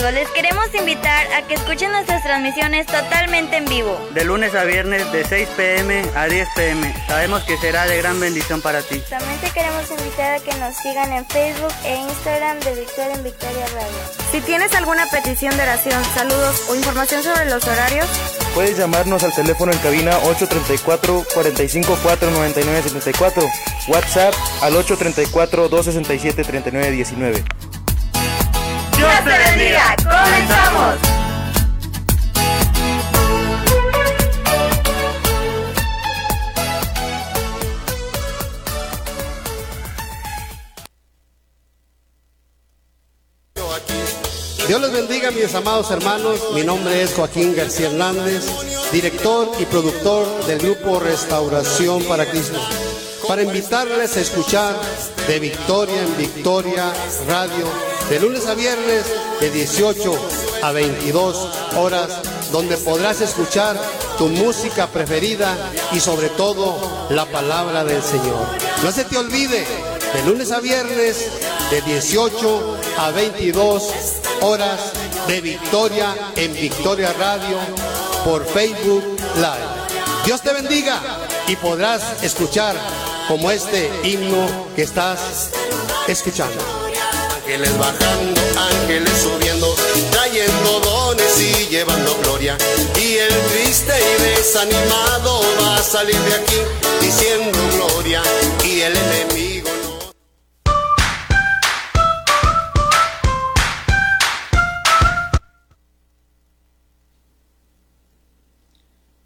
amigos, les queremos invitar a que escuchen nuestras transmisiones totalmente en vivo. De lunes a viernes de 6 pm a 10 pm. Sabemos que será de gran bendición para ti. También te queremos invitar a que nos sigan en Facebook e Instagram de Victoria en Victoria Radio. Si tienes alguna petición de oración, saludos o información sobre los horarios, puedes llamarnos al teléfono en cabina 834 454 9974 WhatsApp al 834 267 3919. Dios te bendiga. Comenzamos. Dios les bendiga, mis amados hermanos. Mi nombre es Joaquín García Hernández, director y productor del grupo Restauración para Cristo. Para invitarles a escuchar de Victoria en Victoria Radio, de lunes a viernes, de 18 a 22 horas, donde podrás escuchar tu música preferida y sobre todo la palabra del Señor. No se te olvide, de lunes a viernes, de 18 a 22 horas de Victoria en Victoria Radio por Facebook Live. Dios te bendiga y podrás escuchar como este himno que estás escuchando. Ángeles bajando, ángeles subiendo, trayendo dones y llevando gloria. Y el triste y desanimado va a salir de aquí diciendo gloria. Y el enemigo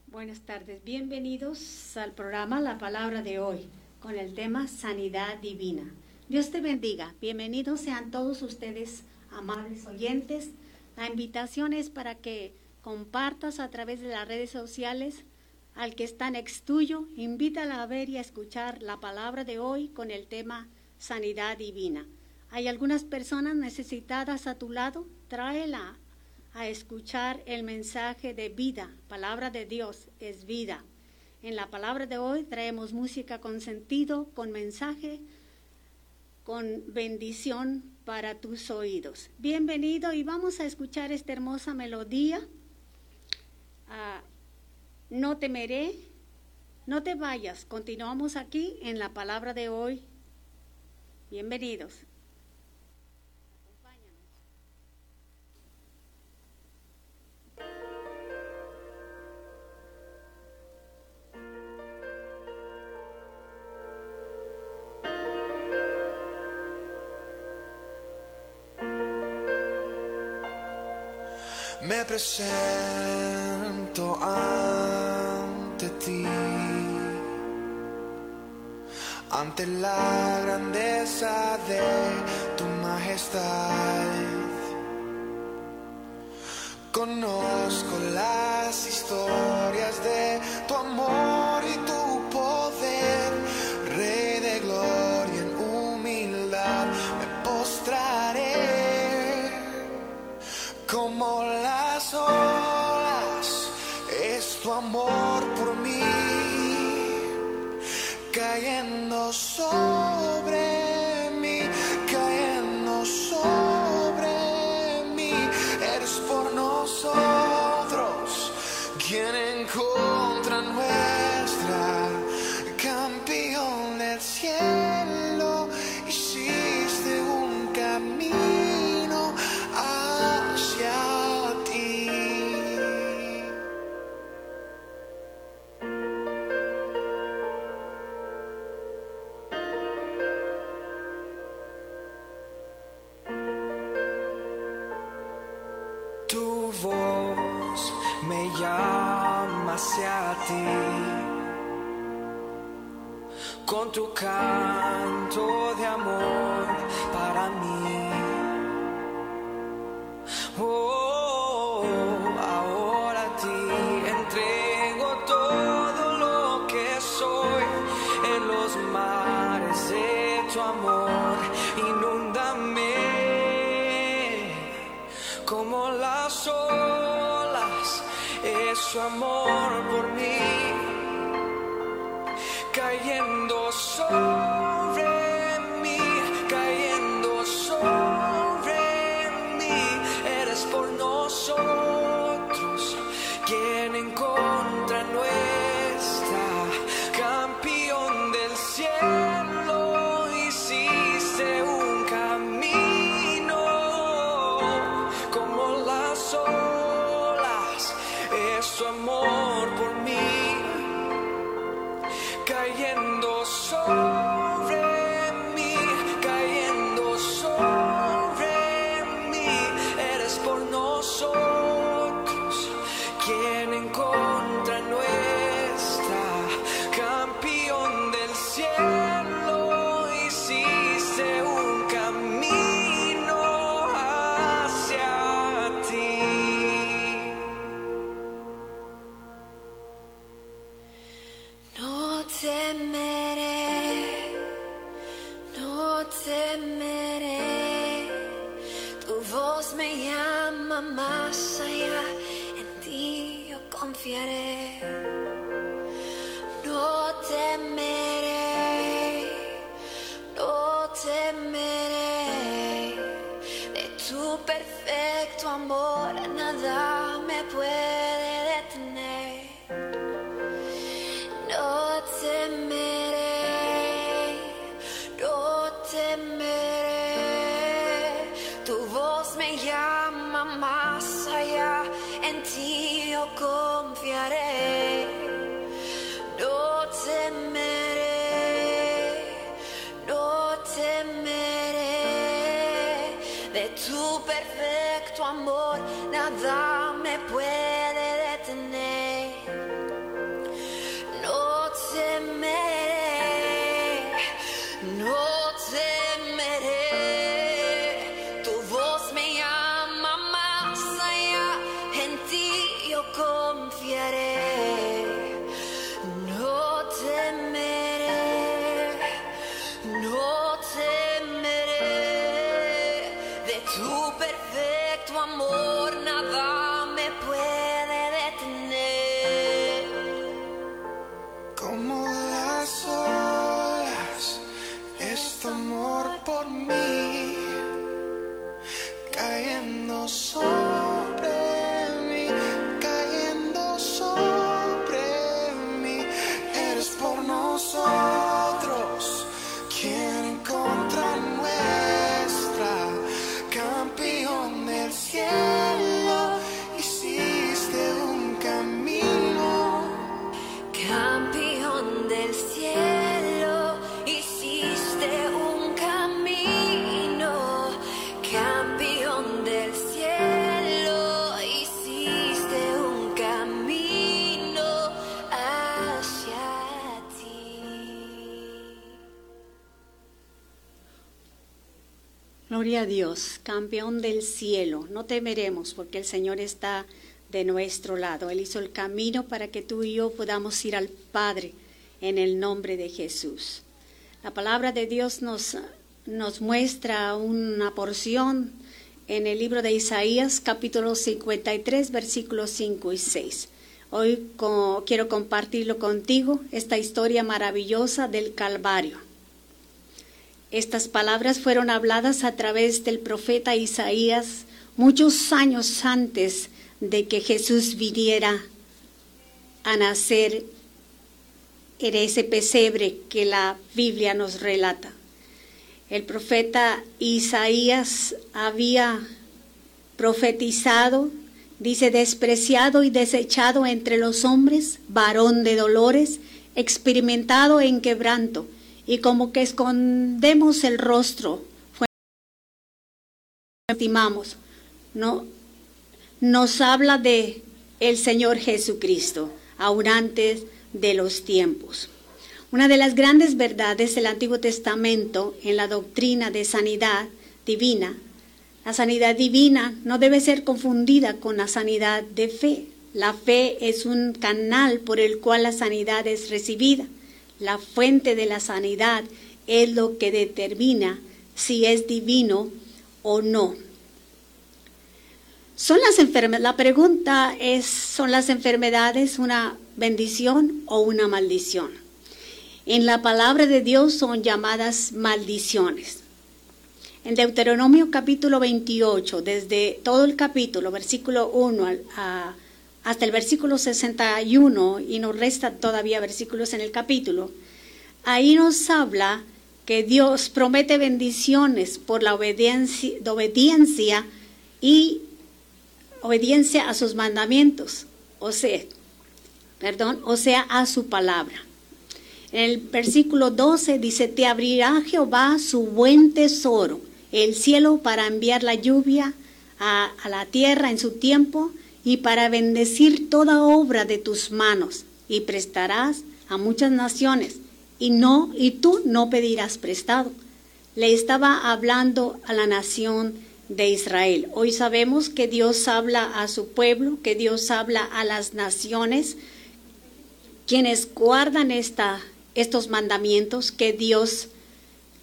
Buenas tardes, bienvenidos al programa La Palabra de hoy con el tema Sanidad Divina. Dios te bendiga, bienvenidos sean todos ustedes, amables oyentes. La invitación es para que compartas a través de las redes sociales al que está next tuyo, invítala a ver y a escuchar la palabra de hoy con el tema Sanidad Divina. Hay algunas personas necesitadas a tu lado, tráela a escuchar el mensaje de vida. Palabra de Dios es vida. En la palabra de hoy traemos música con sentido, con mensaje, con bendición para tus oídos. Bienvenido y vamos a escuchar esta hermosa melodía. Ah, no temeré, no te vayas. Continuamos aquí en la palabra de hoy. Bienvenidos. Me presento ante ti, ante la grandeza de tu majestad. Conozco las historias tu canto de amor para mí. Oh, ahora a ti entrego todo lo que soy en los mares de tu amor. Inúndame como las olas, es su amor cayendo sobre en ti yo confiaré. No temeré, no temeré. De tu perfecto amor nada Gloria a Dios, campeón del cielo. No temeremos porque el Señor está de nuestro lado. Él hizo el camino para que tú y yo podamos ir al Padre en el nombre de Jesús. La palabra de Dios nos, nos muestra una porción en el libro de Isaías, capítulo 53, versículos 5 y 6. Hoy quiero compartirlo contigo, esta historia maravillosa del Calvario. Estas palabras fueron habladas a través del profeta Isaías muchos años antes de que Jesús viniera a nacer en ese pesebre que la Biblia nos relata. El profeta Isaías había profetizado, dice, despreciado y desechado entre los hombres, varón de dolores, experimentado en quebranto, y como que escondemos el rostro, estimamos, no nos habla de el Señor Jesucristo, aún antes de los tiempos. Una de las grandes verdades del Antiguo Testamento en la doctrina de sanidad divina, la sanidad divina no debe ser confundida con la sanidad de fe. La fe es un canal por el cual la sanidad es recibida. La fuente de la sanidad es lo que determina si es divino o no. Son las enfermedades, la pregunta es, ¿son las enfermedades una bendición o una maldición? En la palabra de Dios son llamadas maldiciones. En Deuteronomio capítulo 28, desde todo el capítulo, versículo 1 al- a- hasta el versículo 61, y nos restan todavía versículos en el capítulo, ahí nos habla que Dios promete bendiciones por la obediencia, y obediencia a sus mandamientos, o sea, perdón, o sea, a su palabra. En el versículo 12 dice, te abrirá Jehová su buen tesoro, el cielo para enviar la lluvia a la tierra en su tiempo y para bendecir toda obra de tus manos y prestarás a muchas naciones y no y tú no pedirás prestado. Le estaba hablando a la nación de Israel. Hoy sabemos que Dios habla a su pueblo, que Dios habla a las naciones, quienes guardan esta, estos mandamientos, que Dios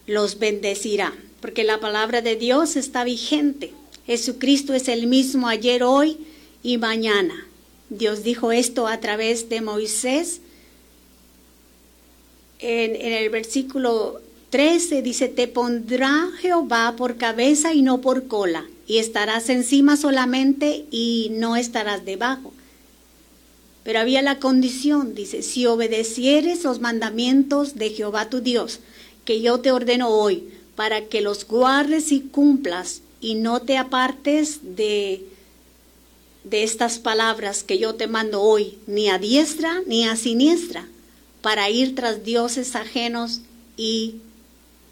los bendecirá, porque la palabra de Dios está vigente. Jesucristo es el mismo ayer, hoy y mañana. Dios dijo esto a través de Moisés. En, el versículo 13 dice, te pondrá Jehová por cabeza y no por cola, y estarás encima solamente y no estarás debajo. Pero había la condición, dice, si obedecieres los mandamientos de Jehová tu Dios, que yo te ordeno hoy, para que los guardes y cumplas, y no te apartes de, de estas palabras que yo te mando hoy, ni a diestra ni a siniestra, para ir tras dioses ajenos y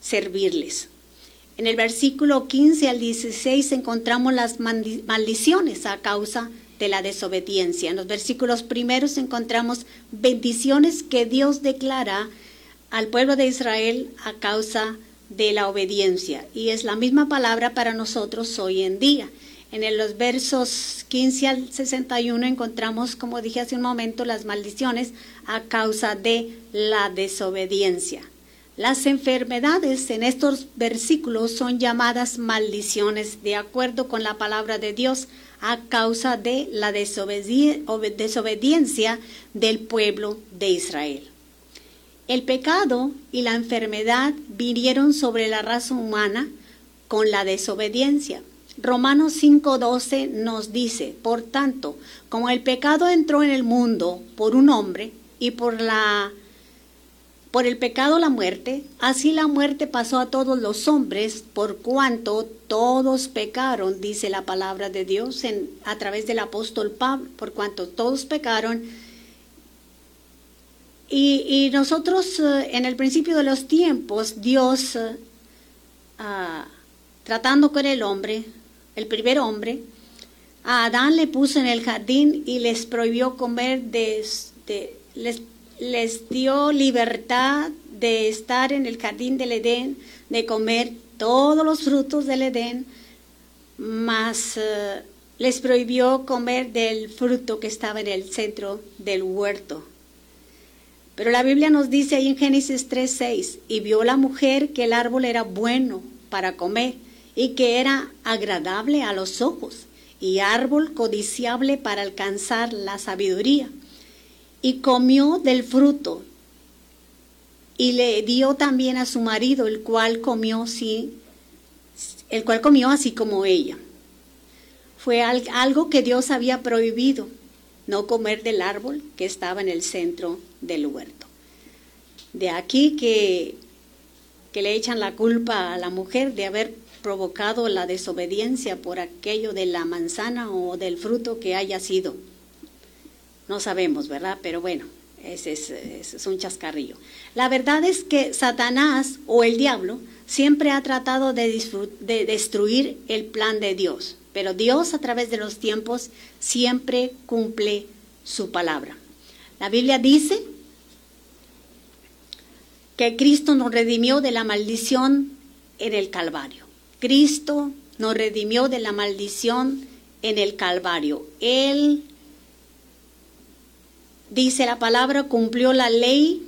servirles. En el versículo 15 al 16 encontramos las maldiciones a causa de la desobediencia. En los versículos primeros encontramos bendiciones que Dios declara al pueblo de Israel a causa de la obediencia. Y es la misma palabra para nosotros hoy en día. En los versos 15 al 61 encontramos, como dije hace un momento, las maldiciones a causa de la desobediencia. Las enfermedades en estos versículos son llamadas maldiciones de acuerdo con la palabra de Dios a causa de la desobediencia del pueblo de Israel. El pecado y la enfermedad vinieron sobre la raza humana con la desobediencia. Romanos 5:12 nos dice, por tanto, como el pecado entró en el mundo por un hombre y por la por el pecado la muerte, así la muerte pasó a todos los hombres, por cuanto todos pecaron, dice la palabra de Dios en, a través del apóstol Pablo, por cuanto todos pecaron. Y, nosotros eh, en el principio de los tiempos, Dios, eh, ah, tratando con el hombre, el primer hombre, a Adán le puso en el jardín y les prohibió comer les dio libertad de estar en el jardín del Edén, de comer todos los frutos del Edén, mas eh, les prohibió comer del fruto que estaba en el centro del huerto. Pero la Biblia nos dice ahí en Génesis 3:6, y vio la mujer que el árbol era bueno para comer y que era agradable a los ojos y árbol codiciable para alcanzar la sabiduría y comió del fruto y le dio también a su marido, el cual comió sí, el cual comió así como ella. Fue algo que Dios había prohibido, no comer del árbol que estaba en el centro del huerto. De aquí que, que le echan la culpa a la mujer de haber provocado la desobediencia por aquello de la manzana o del fruto que haya sido. No sabemos, ¿verdad? Pero bueno, ese es, un chascarrillo. La verdad es que Satanás o el diablo siempre ha tratado de, de destruir el plan de Dios, pero Dios a través de los tiempos siempre cumple su palabra. La Biblia dice que Cristo nos redimió de la maldición en el Calvario. Cristo nos redimió de la maldición en el Calvario. Él dice la palabra, cumplió la ley.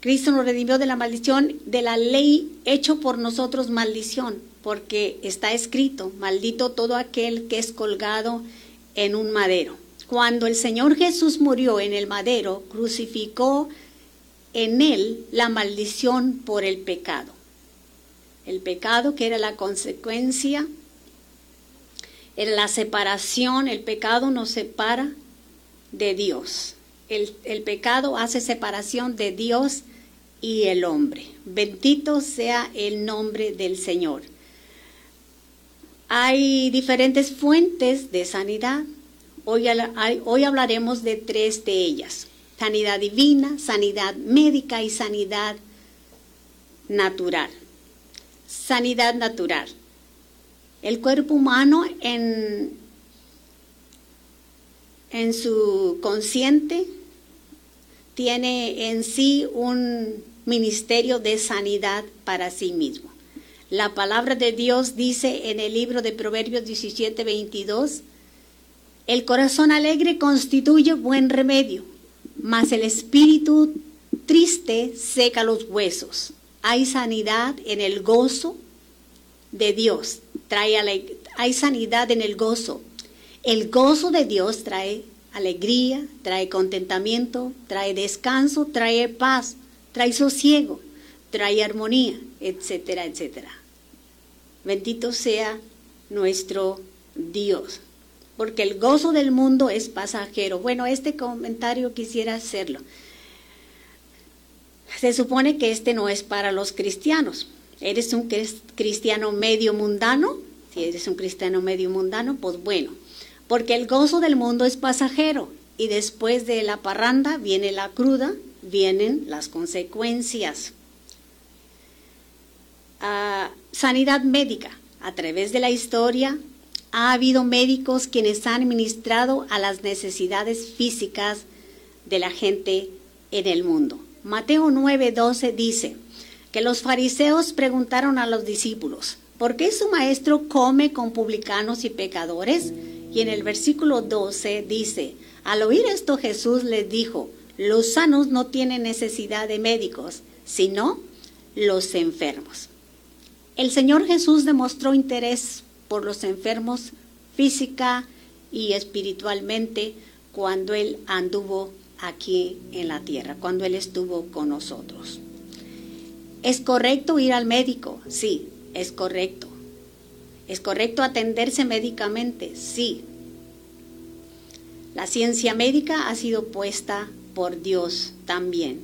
Cristo nos redimió de la maldición, de la ley hecho por nosotros maldición, porque está escrito, maldito todo aquel que es colgado en un madero. Cuando el Señor Jesús murió en el madero, crucificó en él la maldición por el pecado. El pecado que era la consecuencia en la separación, el pecado nos separa de Dios. El, pecado hace separación de Dios y el hombre. Bendito sea el nombre del Señor. Hay diferentes fuentes de sanidad. Hoy hablaremos de tres de ellas. Sanidad divina, sanidad médica y sanidad natural. Sanidad natural. El cuerpo humano en, en su consciente tiene en sí un ministerio de sanidad para sí mismo. La palabra de Dios dice en el libro de Proverbios 17, 22, el corazón alegre constituye buen remedio, mas el espíritu triste seca los huesos. Hay sanidad en el gozo de Dios, trae hay sanidad en el gozo. El gozo de Dios trae alegría, trae contentamiento, trae descanso, trae paz, trae sosiego, trae armonía, etcétera, etcétera. Bendito sea nuestro Dios, porque el gozo del mundo es pasajero. Bueno, este comentario quisiera hacerlo. Se supone que este no es para los cristianos. ¿Eres un cristiano medio mundano? Si eres un cristiano medio mundano, pues bueno, porque el gozo del mundo es pasajero y después de la parranda viene la cruda, vienen las consecuencias. Ah, sanidad médica. A través de la historia ha habido médicos quienes han ministrado a las necesidades físicas de la gente en el mundo. Mateo 9:12 dice que los fariseos preguntaron a los discípulos, ¿por qué su maestro come con publicanos y pecadores? Y en el versículo 12 dice, al oír esto Jesús les dijo, los sanos no tienen necesidad de médicos, sino los enfermos. El Señor Jesús demostró interés por los enfermos física y espiritualmente cuando Él anduvo aquí en la tierra, cuando Él estuvo con nosotros. ¿Es correcto ir al médico? Sí, es correcto. ¿Es correcto atenderse médicamente? Sí. La ciencia médica ha sido puesta por Dios también.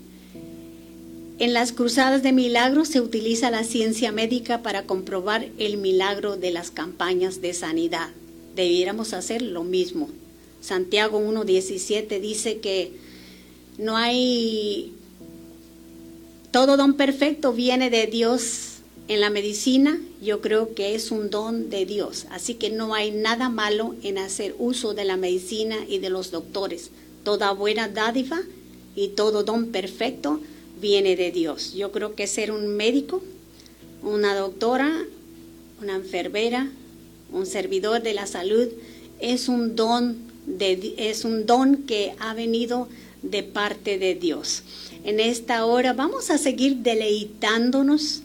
En las cruzadas de milagros se utiliza la ciencia médica para comprobar el milagro de las campañas de sanidad. Debiéramos hacer lo mismo. Santiago 1.17 dice que no hay... Todo don perfecto viene de Dios. En la medicina yo creo que es un don de Dios, así que no hay nada malo en hacer uso de la medicina y de los doctores. Toda buena dádiva y todo don perfecto viene de Dios. Yo creo que ser un médico, una doctora, una enfermera, un servidor de la salud es un don de, es un don que ha venido de parte de Dios. En esta hora vamos a seguir deleitándonos.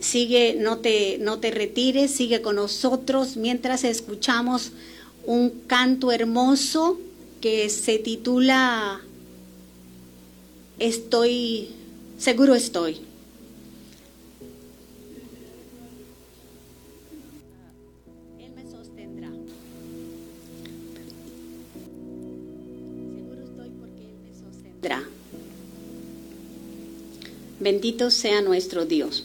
Sigue, no te, no te retires, sigue con nosotros mientras escuchamos un canto hermoso que se titula Estoy, seguro estoy. Él me sostendrá. Seguro estoy porque Él me sostendrá. Bendito sea nuestro Dios.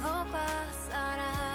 pasará.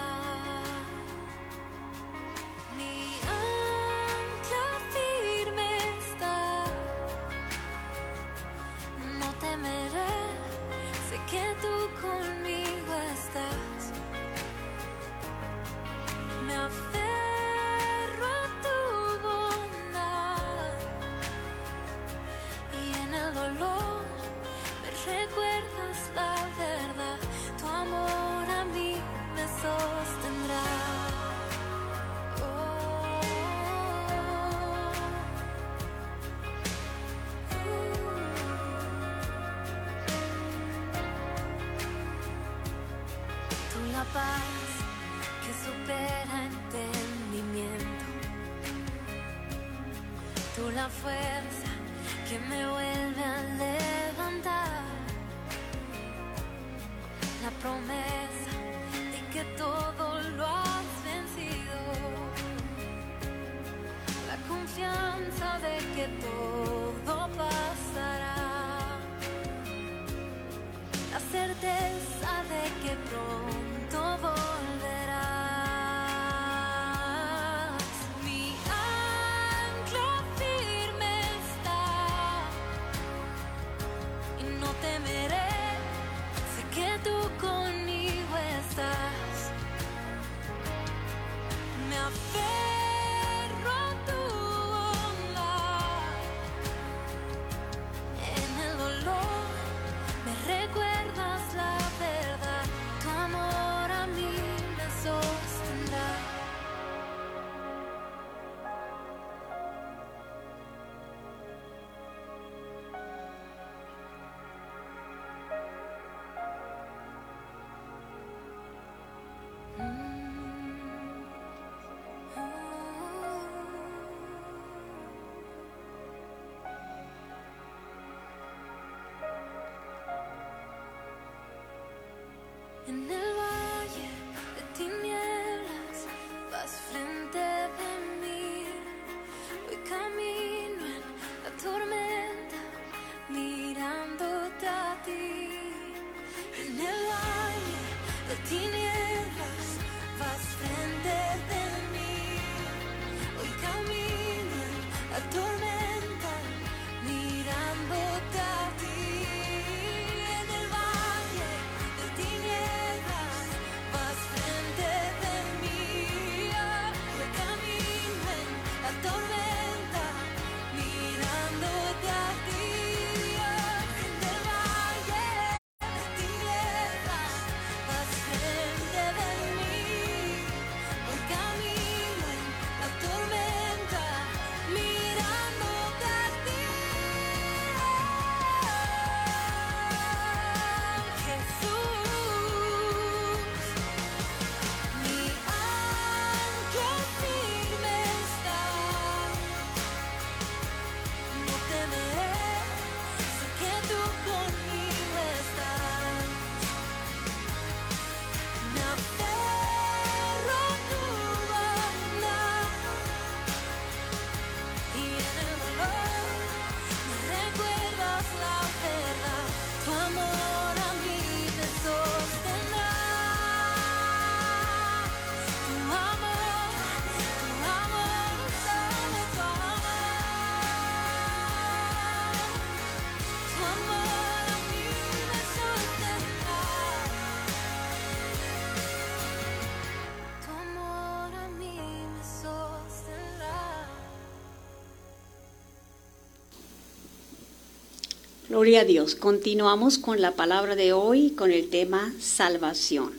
Gloria a Dios. Continuamos con la palabra de hoy con el tema salvación.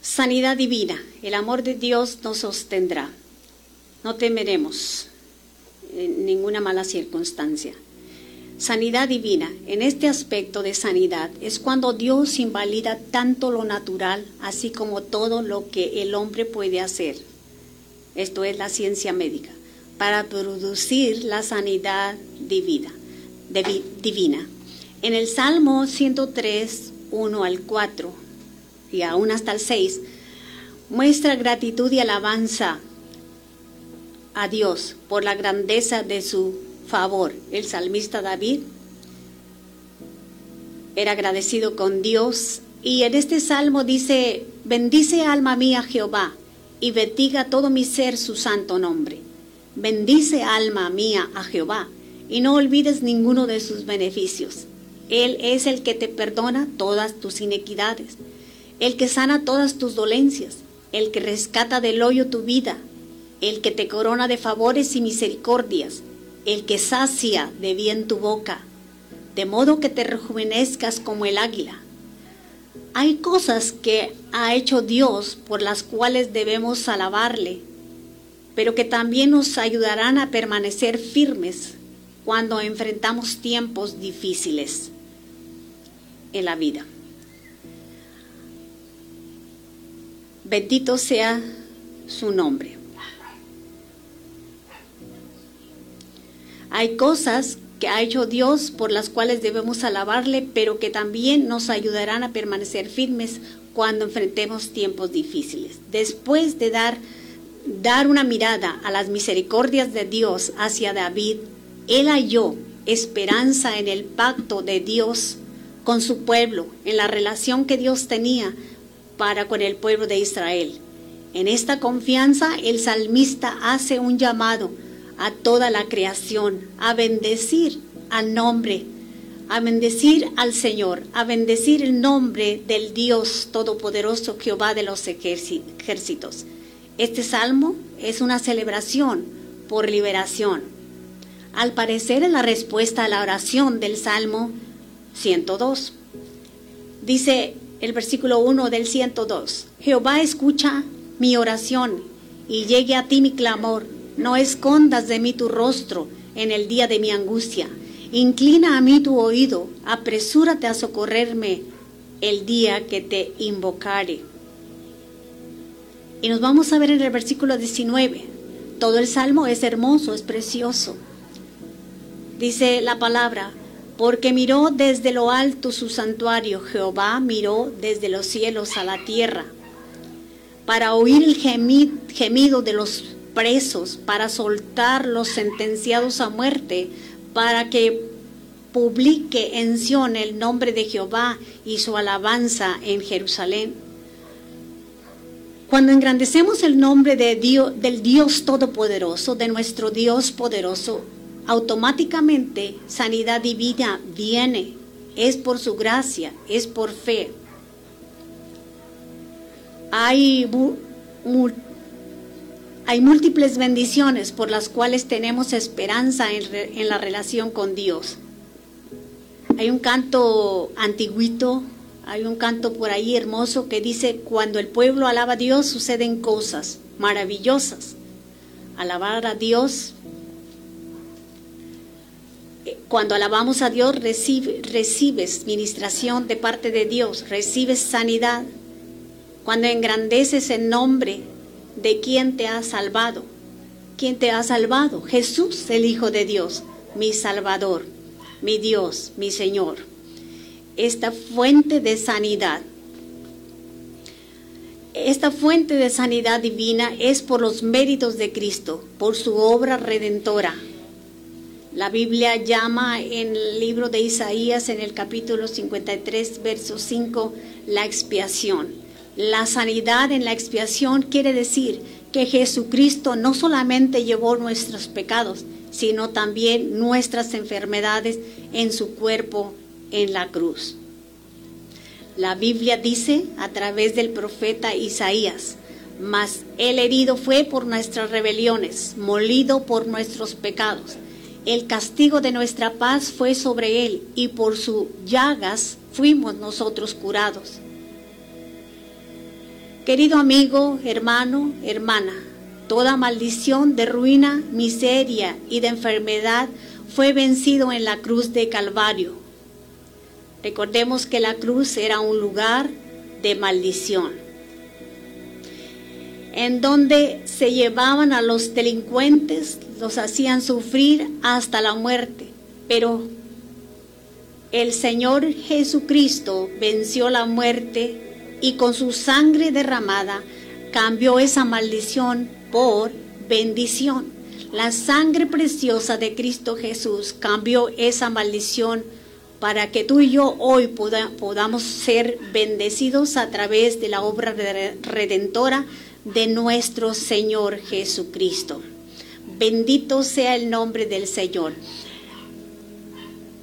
Sanidad divina. El amor de Dios nos sostendrá. No temeremos en ninguna mala circunstancia. Sanidad divina. En este aspecto de sanidad es cuando Dios invalida tanto lo natural, así como todo lo que el hombre puede hacer. Esto es la ciencia médica, para producir la sanidad divina. Divina. En el Salmo 103, 1 al 4 y aún hasta el 6, muestra gratitud y alabanza a Dios por la grandeza de su favor. El salmista David era agradecido con Dios y en este salmo dice, bendice alma mía Jehová y bendiga todo mi ser su santo nombre. Bendice alma mía a Jehová y no olvides ninguno de sus beneficios. Él es el que te perdona todas tus inequidades, el que sana todas tus dolencias, el que rescata del hoyo tu vida, el que te corona de favores y misericordias, el que sacia de bien tu boca, de modo que te rejuvenezcas como el águila. Hay cosas que ha hecho Dios por las cuales debemos alabarle, pero que también nos ayudarán a permanecer firmes cuando enfrentamos tiempos difíciles en la vida. Bendito sea su nombre. Hay cosas que ha hecho Dios por las cuales debemos alabarle, pero que también nos ayudarán a permanecer firmes cuando enfrentemos tiempos difíciles. Después de dar, dar una mirada a las misericordias de Dios hacia David, él halló esperanza en el pacto de Dios con su pueblo, en la relación que Dios tenía para con el pueblo de Israel. En esta confianza el salmista hace un llamado a toda la creación a bendecir al nombre, a bendecir al Señor, a bendecir el nombre del Dios Todopoderoso Jehová de los ejércitos. Este salmo es una celebración por liberación. Al parecer es la respuesta a la oración del Salmo 102. Dice el versículo 1 del 102, Jehová escucha mi oración y llegue a ti mi clamor. No escondas de mí tu rostro en el día de mi angustia. Inclina a mí tu oído, apresúrate a socorrerme el día que te invocare. Y nos vamos a ver en el versículo 19. Todo el salmo es hermoso, es precioso. Dice la palabra, porque miró desde lo alto su santuario, Jehová miró desde los cielos a la tierra, para oír el gemido de los presos, para soltar los sentenciados a muerte, para que publique en Sión el nombre de Jehová y su alabanza en Jerusalén. Cuando engrandecemos el nombre de Dios, del Dios Todopoderoso, de nuestro Dios poderoso, automáticamente sanidad divina viene. Es por su gracia, es por fe. Hay, múltiples bendiciones por las cuales tenemos esperanza en, en la relación con Dios. Hay un canto antiguito, hay un canto por ahí hermoso que dice, cuando el pueblo alaba a Dios suceden cosas maravillosas. Alabar a Dios cuando alabamos a Dios, recibe, recibes ministración de parte de Dios, recibes sanidad. Cuando engrandeces el nombre de quien te ha salvado. ¿Quién te ha salvado? Jesús, el Hijo de Dios, mi Salvador, mi Dios, mi Señor. Esta fuente de sanidad. Esta fuente de sanidad divina es por los méritos de Cristo, por su obra redentora la Biblia llama en el libro de Isaías, en el capítulo 53, verso 5, la expiación. La sanidad en la expiación quiere decir que Jesucristo no solamente llevó nuestros pecados, sino también nuestras enfermedades en su cuerpo en la cruz. La Biblia dice a través del profeta Isaías, mas el herido fue por nuestras rebeliones, molido por nuestros pecados el castigo de nuestra paz fue sobre él y por sus llagas fuimos nosotros curados. Querido amigo, hermano, hermana, toda maldición de ruina, miseria y de enfermedad fue vencido en la cruz de Calvario. Recordemos que la cruz era un lugar de maldición en donde se llevaban a los delincuentes, los hacían sufrir hasta la muerte. Pero el Señor Jesucristo venció la muerte y con su sangre derramada cambió esa maldición por bendición. La sangre preciosa de Cristo Jesús cambió esa maldición para que tú y yo hoy podamos ser bendecidos a través de la obra redentora de nuestro Señor Jesucristo. Bendito sea el nombre del Señor.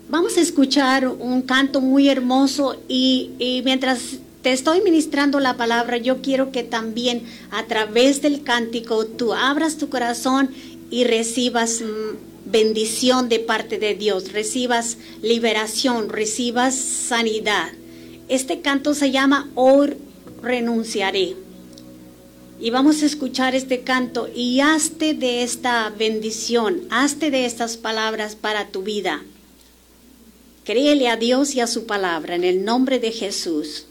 Vamos a escuchar un canto muy hermoso y, mientras te estoy ministrando la palabra, yo quiero que también a través del cántico tú abras tu corazón y recibas mm, bendición de parte de Dios, recibas liberación, recibas sanidad. Este canto se llama Hoy renunciaré. Y vamos a escuchar este canto y hazte de esta bendición, hazte de estas palabras para tu vida. Créele a Dios y a su palabra en el nombre de Jesús.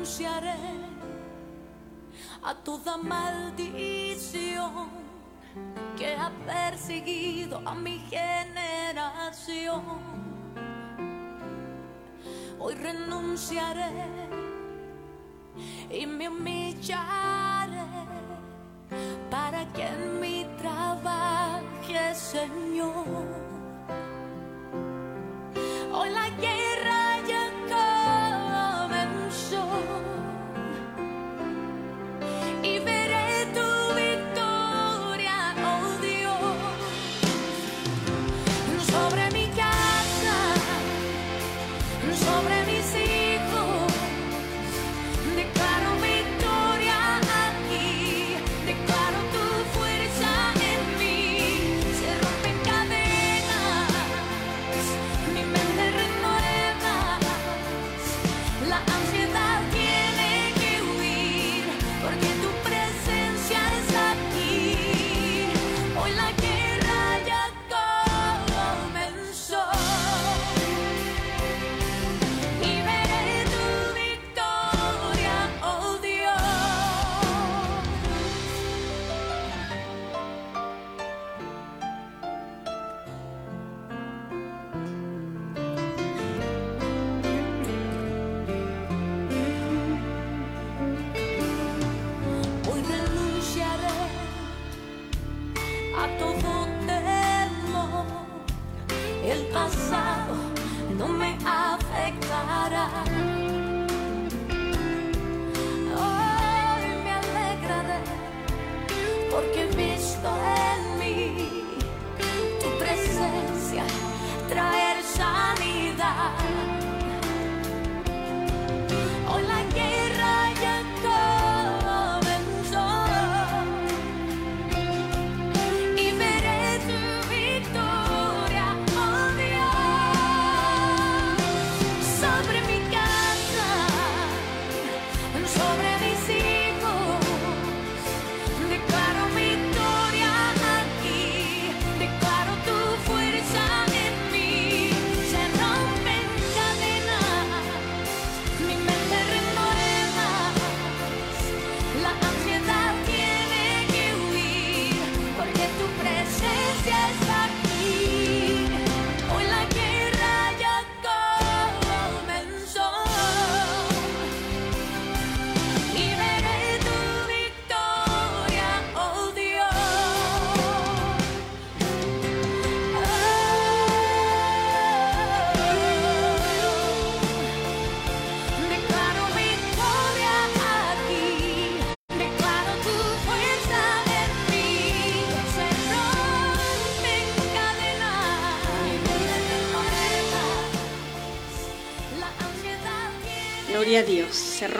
Renunciaré a toda maldición que ha perseguido a mi generación. Hoy renunciaré y me humillaré para que en mí trabaje, Señor. Hoy la guerra ya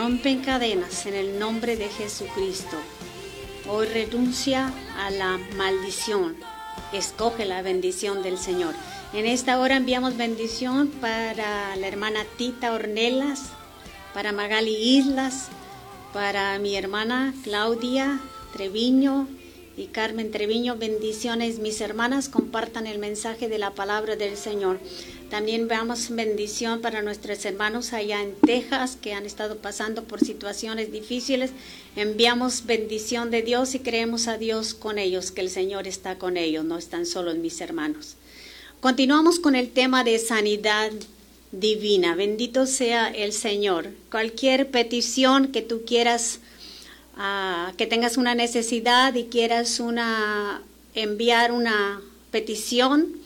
rompen cadenas en el nombre de Jesucristo. Hoy renuncia a la maldición. Escoge la bendición del Señor. En esta hora enviamos bendición para la hermana Tita Ornelas, para Magali Islas, para mi hermana Claudia Treviño y Carmen Treviño. Bendiciones, mis hermanas, compartan el mensaje de la palabra del Señor. También veamos bendición para nuestros hermanos allá en Texas que han estado pasando por situaciones difíciles. Enviamos bendición de Dios y creemos a Dios con ellos, que el Señor está con ellos, no están solos mis hermanos. Continuamos con el tema de sanidad divina. Bendito sea el Señor. Cualquier petición que tú quieras, ah, que tengas una necesidad y quieras una, enviar una petición,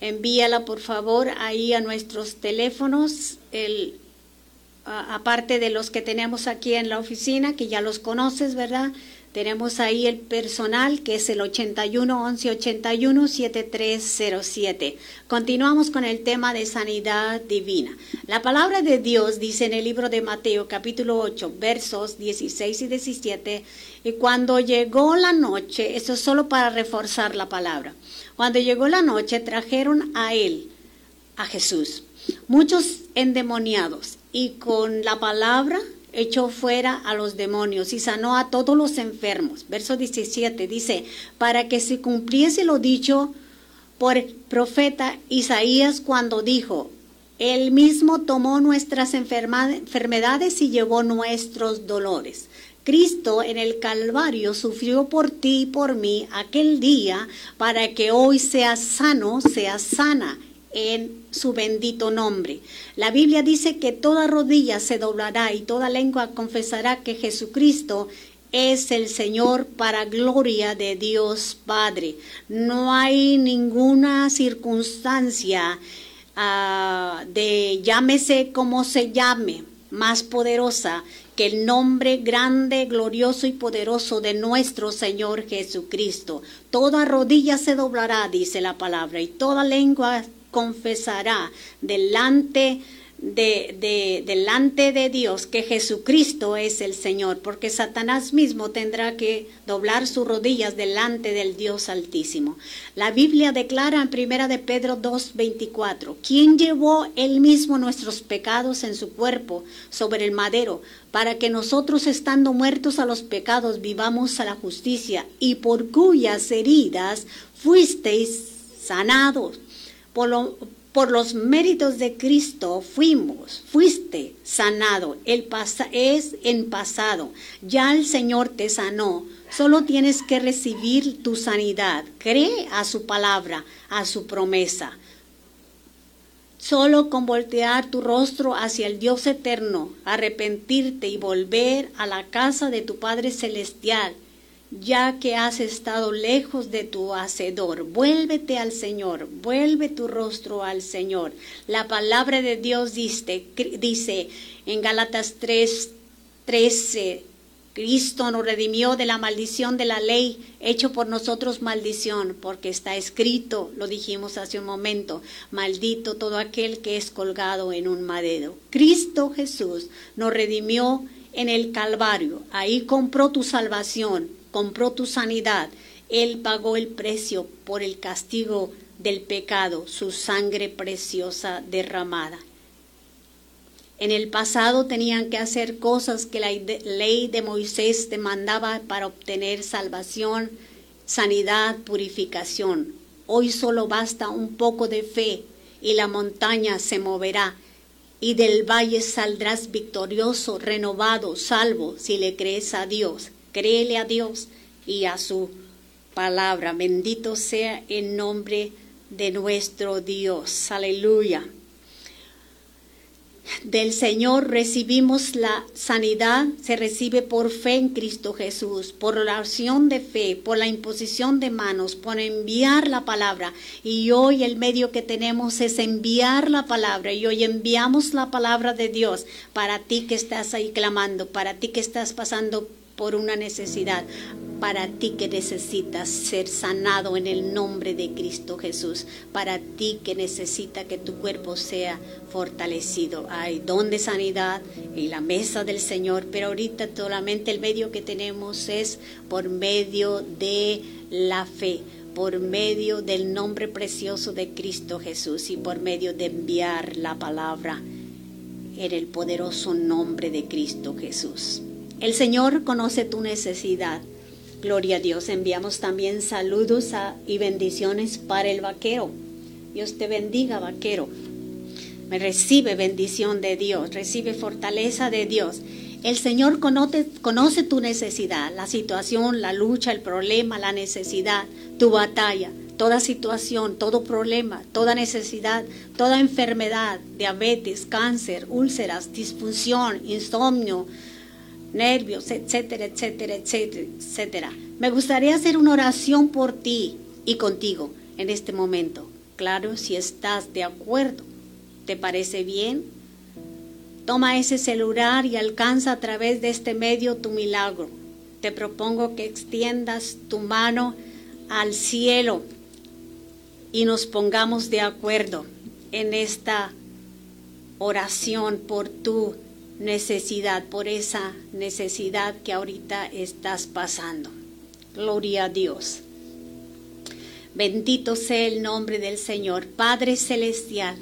envíala por favor ahí a nuestros teléfonos, el, a- aparte de los que tenemos aquí en la oficina, que ya los conoces, ¿verdad? Tenemos ahí el personal que es el 81 11 81 7307. Continuamos con el tema de sanidad divina. La palabra de Dios dice en el libro de Mateo capítulo 8 versos 16 y 17, y cuando llegó la noche, esto es solo para reforzar la palabra, cuando llegó la noche trajeron a él, a Jesús, muchos endemoniados y con la palabra echó fuera a los demonios y sanó a todos los enfermos. Verso 17 dice, para que se cumpliese lo dicho por el profeta Isaías cuando dijo, Él mismo tomó nuestras enfermedades y llevó nuestros dolores. Cristo en el Calvario sufrió por ti y por mí aquel día para que hoy seas sano, seas sana en su bendito nombre. La Biblia dice que toda rodilla se doblará y toda lengua confesará que Jesucristo es el Señor para gloria de Dios Padre. No hay ninguna circunstancia ah, de llámese como se llame, más poderosa que el nombre grande, glorioso y poderoso de nuestro Señor Jesucristo. Toda rodilla se doblará, dice la palabra, y toda lengua confesará delante de, de- delante de Dios que Jesucristo es el Señor, porque Satanás mismo tendrá que doblar sus rodillas delante del Dios Altísimo. La Biblia declara en primera de Pedro 2:24, quien llevó él mismo nuestros pecados en su cuerpo sobre el madero, para que nosotros estando muertos a los pecados vivamos a la justicia, y por cuyas heridas fuisteis sanados. Por, lo- por los méritos de Cristo fuimos, fuiste sanado. El pasa, es en pasado. Ya el Señor te sanó. Solo tienes que recibir tu sanidad. Cree a su palabra, a su promesa. Solo con voltear tu rostro hacia el Dios eterno, arrepentirte y volver a la casa de tu Padre Celestial, ya que has estado lejos de tu Hacedor. Vuélvete al Señor, vuelve tu rostro al Señor. La palabra de Dios dice, dice en Gálatas 3, 13, Cristo nos redimió de la maldición de la ley, hecho por nosotros maldición, porque está escrito, lo dijimos hace un momento, maldito todo aquel que es colgado en un madero. Cristo Jesús nos redimió en el Calvario, ahí compró tu salvación, compró tu sanidad, Él pagó el precio por el castigo del pecado, su sangre preciosa derramada. En el pasado tenían que hacer cosas que la ley de Moisés demandaba para obtener salvación, sanidad, purificación. Hoy solo basta un poco de fe y la montaña se moverá y del valle saldrás victorioso, renovado, salvo, si le crees a Dios. Créele a Dios y a su palabra. Bendito sea el nombre de nuestro Dios. Aleluya del Señor recibimos la sanidad, se recibe por fe en Cristo Jesús, por oración de fe, por la imposición de manos, por enviar la palabra. Y hoy el medio que tenemos es enviar la palabra. Y hoy enviamos la palabra de Dios para ti que estás ahí clamando, para ti que estás pasando por una necesidad, para ti que necesitas ser sanado en el nombre de Cristo Jesús, para ti que necesita que tu cuerpo sea fortalecido. Hay don de sanidad en la mesa del Señor, pero ahorita solamente el medio que tenemos es por medio de la fe por medio del nombre precioso de Cristo Jesús y por medio de enviar la palabra en el poderoso nombre de Cristo Jesús. El Señor conoce tu necesidad. Gloria a Dios. Enviamos también saludos y bendiciones para el vaquero. Dios te bendiga, vaquero. Me recibe bendición de Dios, recibe fortaleza de Dios. El Señor conoce, conoce tu necesidad, la situación, la lucha, el problema, la necesidad, tu batalla, toda situación, todo problema, toda necesidad, toda enfermedad, diabetes, cáncer, úlceras, disfunción, insomnio, nervios, etcétera, etcétera, etcétera, etcétera. Me gustaría hacer una oración por ti y contigo en este momento. Claro, si estás de acuerdo, ¿te parece bien? Toma ese celular y alcanza a través de este medio tu milagro. Te propongo que extiendas tu mano al cielo y nos pongamos de acuerdo en esta oración por tu necesidad, por esa necesidad que ahorita estás pasando. Gloria a Dios. Bendito sea el nombre del Señor, Padre Celestial.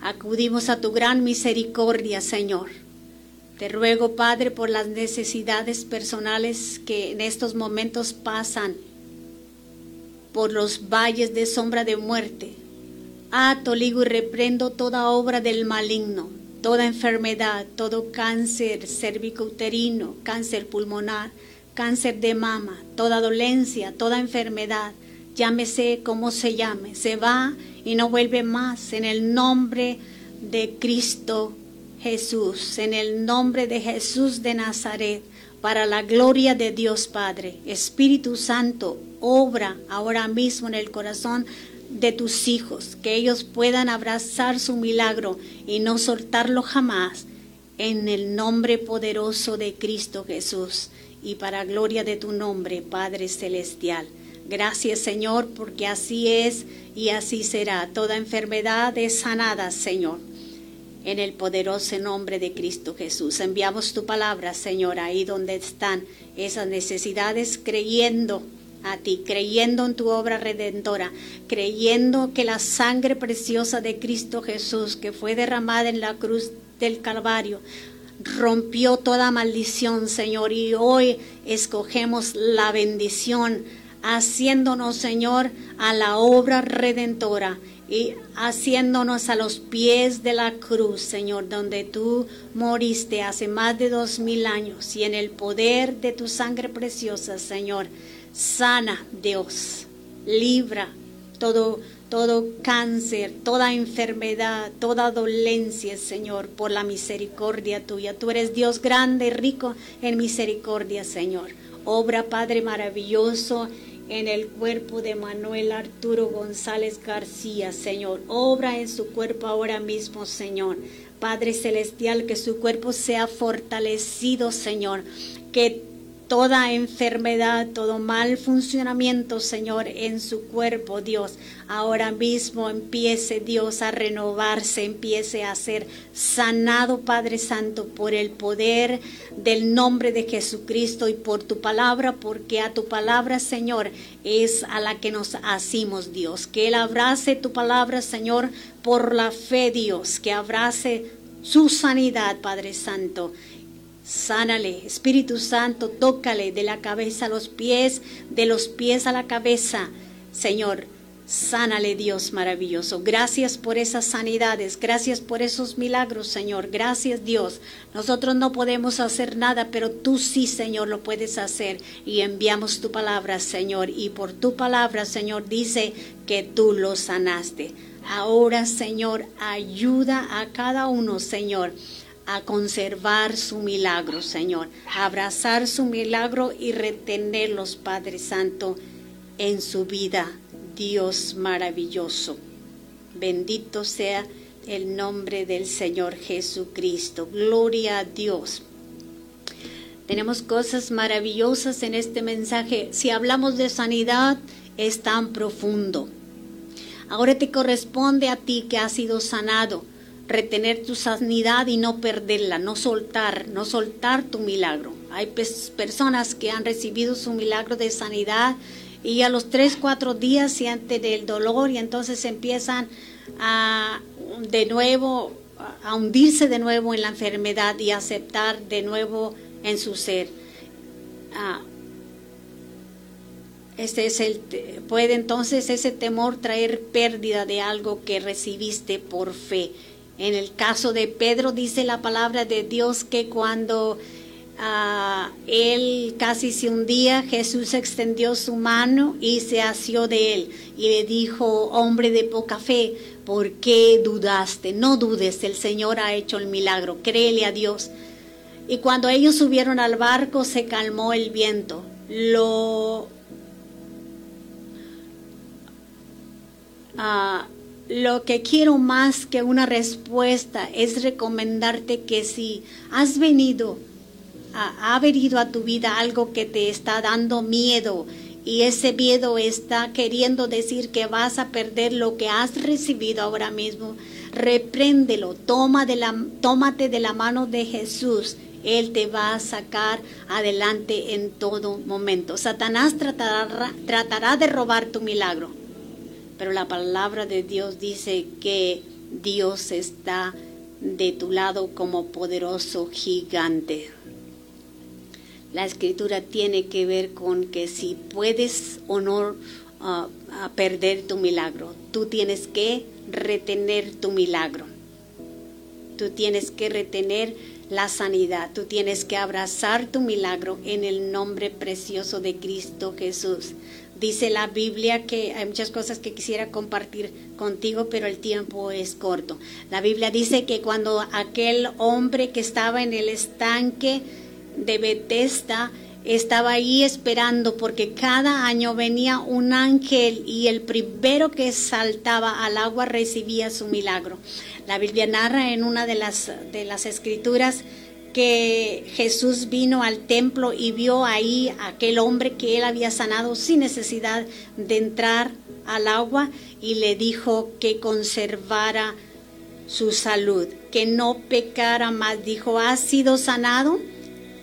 Acudimos a tu gran misericordia, Señor. Te ruego, Padre, por las necesidades personales que en estos momentos pasan por los valles de sombra de muerte, Ato, ligo y reprendo toda obra del maligno, toda enfermedad, todo cáncer cervicouterino, cáncer pulmonar, cáncer de mama, toda dolencia, toda enfermedad, llámese como se llame, se va y no vuelve más en el nombre de Cristo Jesús, en el nombre de Jesús de Nazaret, para la gloria de Dios Padre. Espíritu Santo, obra ahora mismo en el corazón de tus hijos, que ellos puedan abrazar su milagro y no soltarlo jamás, en el nombre poderoso de Cristo Jesús y para gloria de tu nombre, Padre Celestial. Gracias Señor, porque así es y así será. Toda enfermedad es sanada, Señor. En el poderoso nombre de Cristo Jesús. Enviamos tu palabra, Señor, ahí donde están esas necesidades, creyendo a ti, creyendo en tu obra redentora, creyendo que la sangre preciosa de Cristo Jesús, que fue derramada en la cruz del Calvario, rompió toda maldición, Señor, y hoy escogemos la bendición, haciéndonos, Señor, a la obra redentora y haciéndonos a los pies de la cruz, Señor, donde tú moriste hace más de dos mil años y en el poder de tu sangre preciosa, Señor, sana Dios, libra todo todo cáncer, toda enfermedad, toda dolencia, Señor, por la misericordia tuya. Tú eres Dios grande rico en misericordia, Señor. Obra, Padre maravilloso, en el cuerpo de Manuel Arturo González García, Señor. Obra en su cuerpo ahora mismo, Señor. Padre Celestial, que su cuerpo sea fortalecido, Señor. Que toda enfermedad, todo mal funcionamiento, Señor, en su cuerpo, Dios. Ahora mismo empiece, Dios, a renovarse, empiece a ser sanado, Padre Santo, por el poder del nombre de Jesucristo y por tu palabra, porque a tu palabra, Señor, es a la que nos asimos, Dios. Que Él abrace tu palabra, Señor, por la fe, Dios, que abrace su sanidad, Padre Santo Sánale, Espíritu Santo, tócale de la cabeza a los pies, de los pies a la cabeza. Señor, sánale Dios maravilloso. Gracias por esas sanidades, gracias por esos milagros, Señor. Gracias Dios. Nosotros no podemos hacer nada, pero tú sí, Señor, lo puedes hacer. Y enviamos tu palabra, Señor. Y por tu palabra, Señor, dice que tú lo sanaste. Ahora, Señor, ayuda a cada uno, Señor a conservar su milagro, Señor, abrazar su milagro y retenerlos, Padre Santo, en su vida, Dios maravilloso. Bendito sea el nombre del Señor Jesucristo. Gloria a Dios. Tenemos cosas maravillosas en este mensaje. Si hablamos de sanidad, es tan profundo. Ahora te corresponde a ti que has sido sanado retener tu sanidad y no perderla, no soltar, no soltar tu milagro. Hay personas que han recibido su milagro de sanidad y a los tres, cuatro días sienten el dolor y entonces empiezan a de nuevo a hundirse de nuevo en la enfermedad y aceptar de nuevo en su ser. Ah, este es el, puede entonces ese temor traer pérdida de algo que recibiste por fe. En el caso de Pedro dice la palabra de Dios que cuando ah, él casi se hundía, Jesús extendió su mano y se asió de él y le dijo, hombre de poca fe, ¿por qué dudaste? No dudes, el Señor ha hecho el milagro, créele a Dios. Y cuando ellos subieron al barco se calmó el viento. Lo ah, lo que quiero más que una respuesta es recomendarte que si has venido, ha venido a tu vida algo que te está dando miedo y ese miedo está queriendo decir que vas a perder lo que has recibido ahora mismo, repréndelo, toma de la, tómate de la mano de Jesús. Él te va a sacar adelante en todo momento. Satanás tratará, tratará de robar tu milagro pero la palabra de Dios dice que Dios está de tu lado como poderoso gigante. La escritura tiene que ver con que si puedes o no uh, perder tu milagro, tú tienes que retener tu milagro. Tú tienes que retener la sanidad. Tú tienes que abrazar tu milagro en el nombre precioso de Cristo Jesús. Dice la Biblia que hay muchas cosas que quisiera compartir contigo, pero el tiempo es corto. La Biblia dice que cuando aquel hombre que estaba en el estanque de Bethesda estaba ahí esperando porque cada año venía un ángel y el primero que saltaba al agua recibía su milagro. La Biblia narra en una de las, de las escrituras que Jesús vino al templo y vio ahí a aquel hombre que él había sanado sin necesidad de entrar al agua y le dijo que conservara su salud, que no pecara más. Dijo, ¿has sido sanado?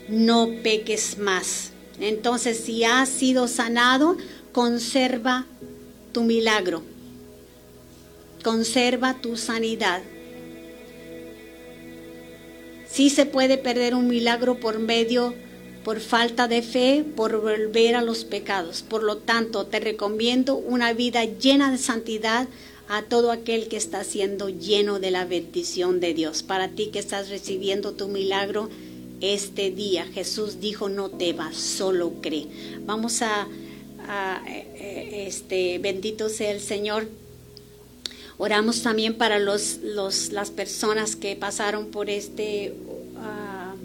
No peques más. Entonces, si has sido sanado, conserva tu milagro, conserva tu sanidad. Sí se puede perder un milagro por medio, por falta de fe, por volver a los pecados. Por lo tanto, te recomiendo una vida llena de santidad a todo aquel que está siendo lleno de la bendición de Dios. Para ti que estás recibiendo tu milagro este día, Jesús dijo, no te vas, solo cree. Vamos a, a este, bendito sea el Señor. Oramos también para los, los, las personas que pasaron por este uh,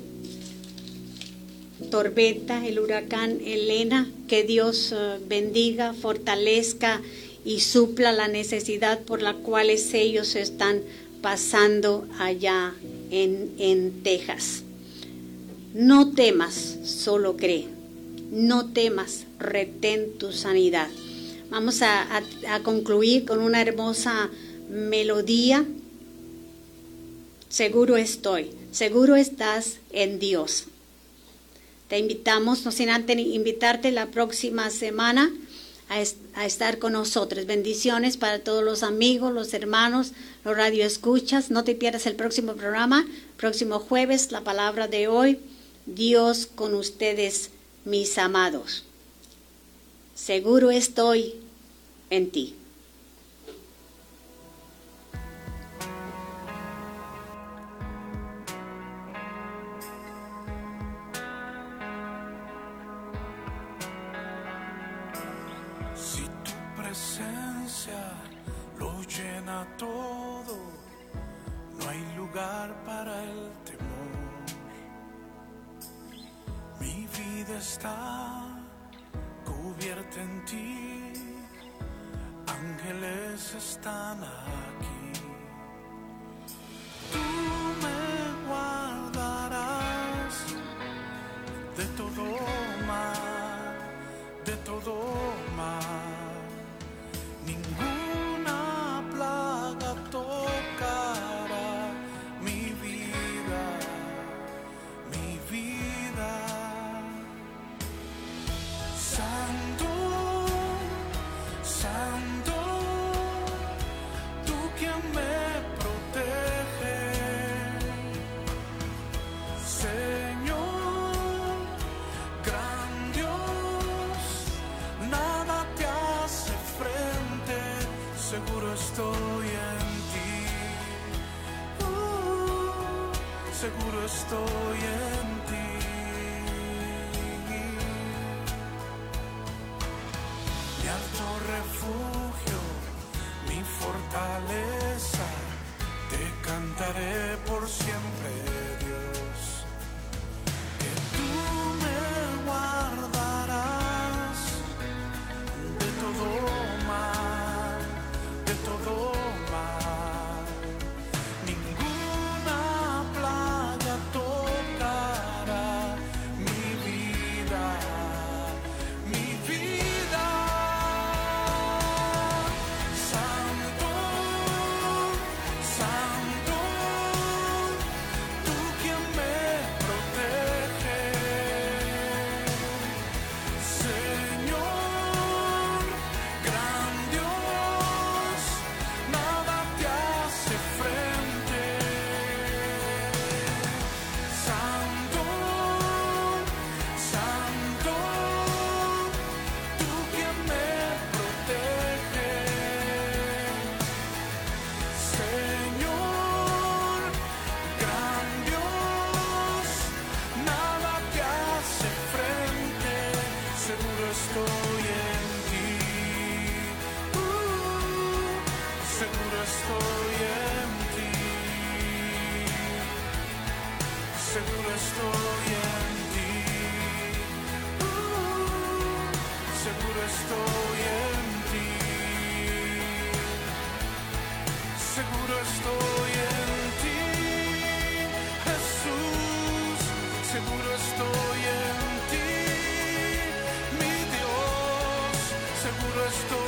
tormenta, el huracán Elena. Que Dios uh, bendiga, fortalezca y supla la necesidad por la cual ellos están pasando allá en, en Texas. No temas, solo cree. No temas, retén tu sanidad. Vamos a, a, concluir con una hermosa melodía. Seguro estoy, seguro estás en Dios. Te invitamos, no sin antes invitarte la próxima semana a, a estar con nosotros. Bendiciones para todos los amigos, los hermanos, los radioescuchas. No te pierdas el próximo programa, próximo jueves, la palabra de hoy. Dios con ustedes, mis amados. Seguro estoy en ti. Cantaré por siempre, seguro